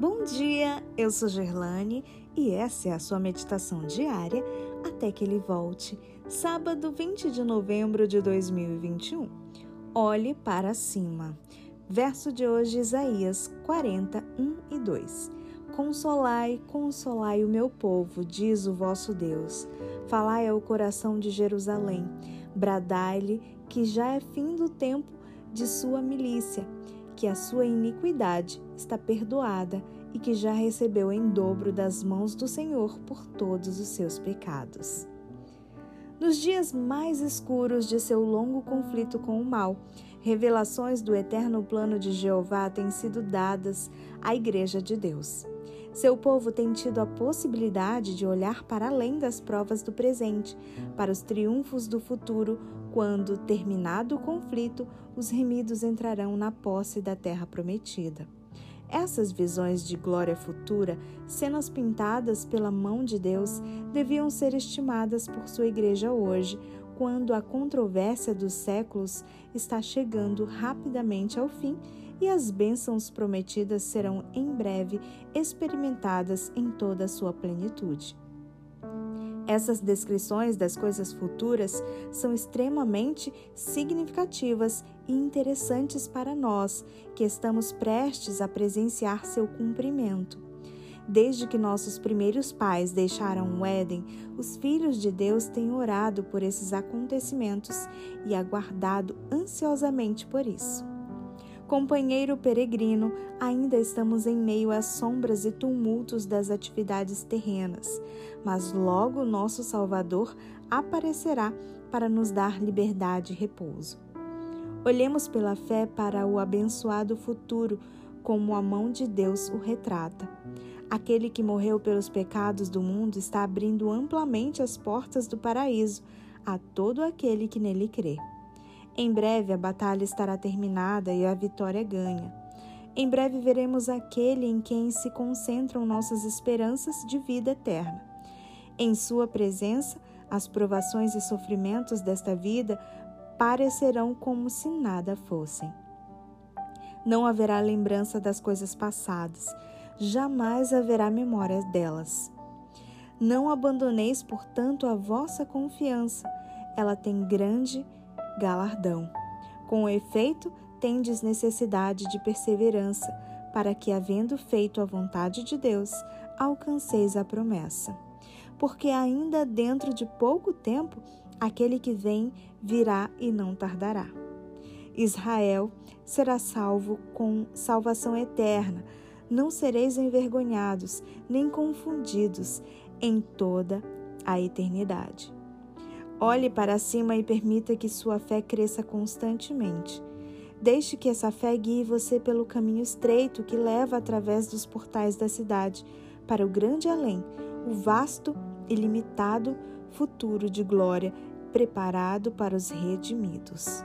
Bom dia, eu sou Gerlane e essa é a sua meditação diária até que ele volte, sábado 20 de novembro de 2021. Olhe para cima. Verso de hoje, Isaías 40, 1 e 2. Consolai, consolai o meu povo, diz o vosso Deus. Falai ao coração de Jerusalém, bradai-lhe que já é fim do tempo de sua milícia que a sua iniquidade está perdoada e que já recebeu em dobro das mãos do Senhor por todos os seus pecados. Nos dias mais escuros de seu longo conflito com o mal, revelações do eterno plano de Jeová têm sido dadas à Igreja de Deus. Seu povo tem tido a possibilidade de olhar para além das provas do presente, para os triunfos do futuro, quando, terminado o conflito, os remidos entrarão na posse da terra prometida. Essas visões de glória futura, cenas pintadas pela mão de Deus, deviam ser estimadas por sua igreja hoje, quando a controvérsia dos séculos está chegando rapidamente ao fim e as bênçãos prometidas serão em breve experimentadas em toda a sua plenitude. Essas descrições das coisas futuras são extremamente significativas e interessantes para nós que estamos prestes a presenciar seu cumprimento. Desde que nossos primeiros pais deixaram o Éden, os filhos de Deus têm orado por esses acontecimentos e aguardado ansiosamente por isso. Companheiro peregrino, ainda estamos em meio às sombras e tumultos das atividades terrenas, mas logo nosso Salvador aparecerá para nos dar liberdade e repouso. Olhemos pela fé para o abençoado futuro, como a mão de Deus o retrata. Aquele que morreu pelos pecados do mundo está abrindo amplamente as portas do paraíso a todo aquele que nele crê. Em breve a batalha estará terminada e a vitória ganha. Em breve veremos aquele em quem se concentram nossas esperanças de vida eterna. Em Sua presença, as provações e sofrimentos desta vida parecerão como se nada fossem. Não haverá lembrança das coisas passadas, jamais haverá memória delas. Não abandoneis, portanto, a vossa confiança, ela tem grande galardão. Com efeito, tendes necessidade de perseverança, para que, havendo feito a vontade de Deus, alcanceis a promessa. Porque ainda dentro de pouco tempo, aquele que vem virá e não tardará. Israel será salvo com salvação eterna. Não sereis envergonhados, nem confundidos em toda a eternidade. Olhe para cima e permita que sua fé cresça constantemente. Deixe que essa fé guie você pelo caminho estreito que leva através dos portais da cidade para o grande além, o vasto e limitado futuro de glória preparado para os redimidos.